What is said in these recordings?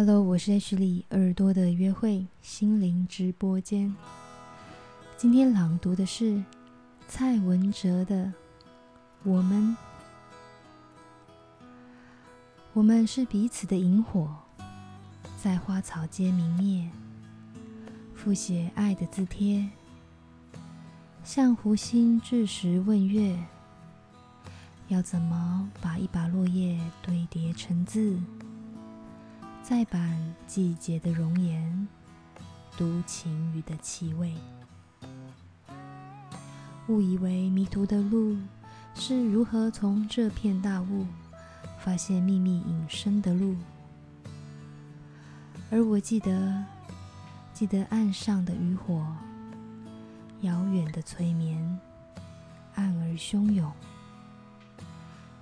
Hello，我是 H 里耳朵的约会心灵直播间。今天朗读的是蔡文哲的《我们》，我们是彼此的萤火，在花草间明灭，复写爱的字帖，向湖心至时问月，要怎么把一把落叶堆叠成字？再版季节的容颜，读晴雨的气味。误以为迷途的路是如何从这片大雾发现秘密隐身的路，而我记得，记得岸上的渔火，遥远的催眠，暗而汹涌，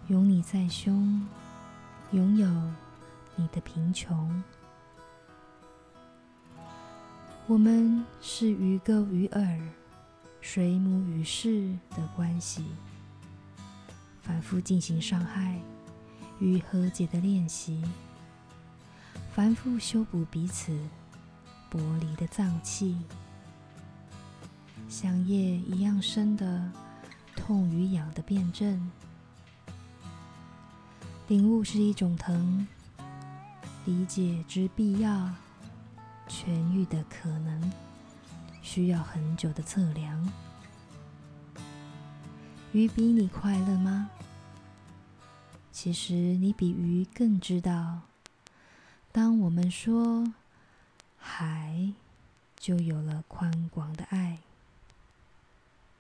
拥你在胸，拥有。你的贫穷，我们是鱼钩鱼饵、水母鱼翅的关系，反复进行伤害与和解的练习，反复修补彼此剥离的脏器，像叶一样深的痛与痒的辩证，领悟是一种疼。理解之必要，痊愈的可能，需要很久的测量。鱼比你快乐吗？其实你比鱼更知道，当我们说海，就有了宽广的爱。